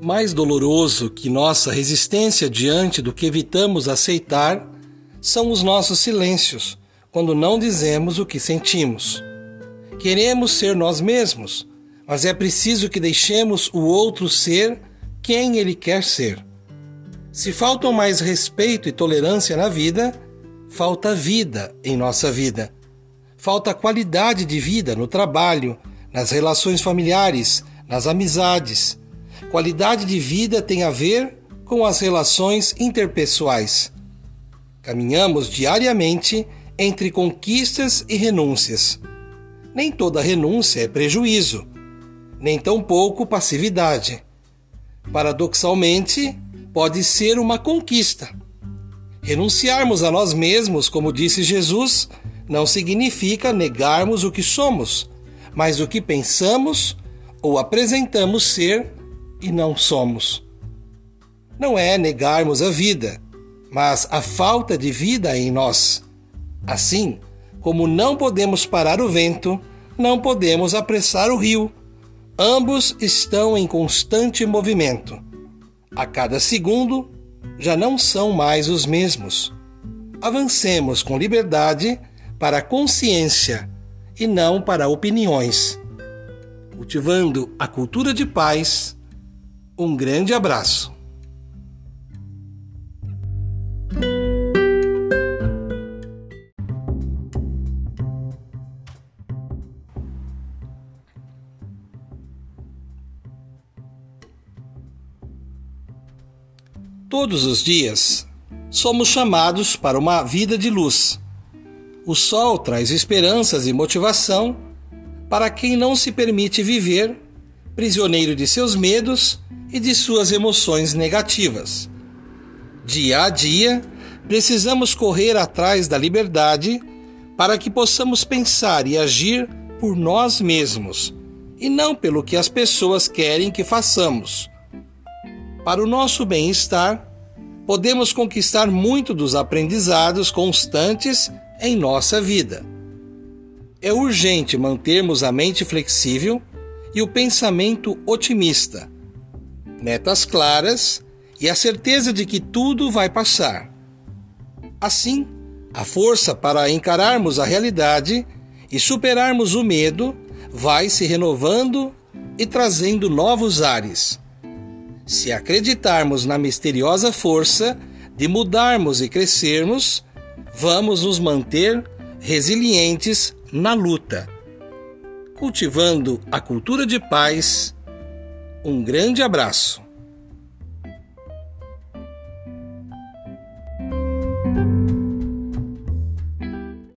Mais doloroso que nossa resistência diante do que evitamos aceitar são os nossos silêncios, quando não dizemos o que sentimos. Queremos ser nós mesmos, mas é preciso que deixemos o outro ser quem ele quer ser. Se faltam mais respeito e tolerância na vida, falta vida em nossa vida. Falta qualidade de vida no trabalho, nas relações familiares, nas amizades. Qualidade de vida tem a ver com as relações interpessoais. Caminhamos diariamente entre conquistas e renúncias. Nem toda renúncia é prejuízo, nem tampouco passividade. Paradoxalmente, pode ser uma conquista. Renunciarmos a nós mesmos, como disse Jesus, não significa negarmos o que somos, mas o que pensamos ou apresentamos ser e não somos. Não é negarmos a vida, mas a falta de vida em nós. Assim, como não podemos parar o vento, não podemos apressar o rio. Ambos estão em constante movimento. A cada segundo, já não são mais os mesmos. Avancemos com liberdade para a consciência e não para opiniões. Cultivando a cultura de paz um grande abraço. Todos os dias somos chamados para uma vida de luz. O sol traz esperanças e motivação para quem não se permite viver prisioneiro de seus medos e de suas emoções negativas. Dia a dia, precisamos correr atrás da liberdade para que possamos pensar e agir por nós mesmos e não pelo que as pessoas querem que façamos. Para o nosso bem-estar, podemos conquistar muito dos aprendizados constantes em nossa vida. É urgente mantermos a mente flexível e o pensamento otimista metas claras e a certeza de que tudo vai passar. Assim, a força para encararmos a realidade e superarmos o medo vai se renovando e trazendo novos ares. Se acreditarmos na misteriosa força de mudarmos e crescermos, vamos nos manter resilientes na luta. Cultivando a cultura de paz um grande abraço.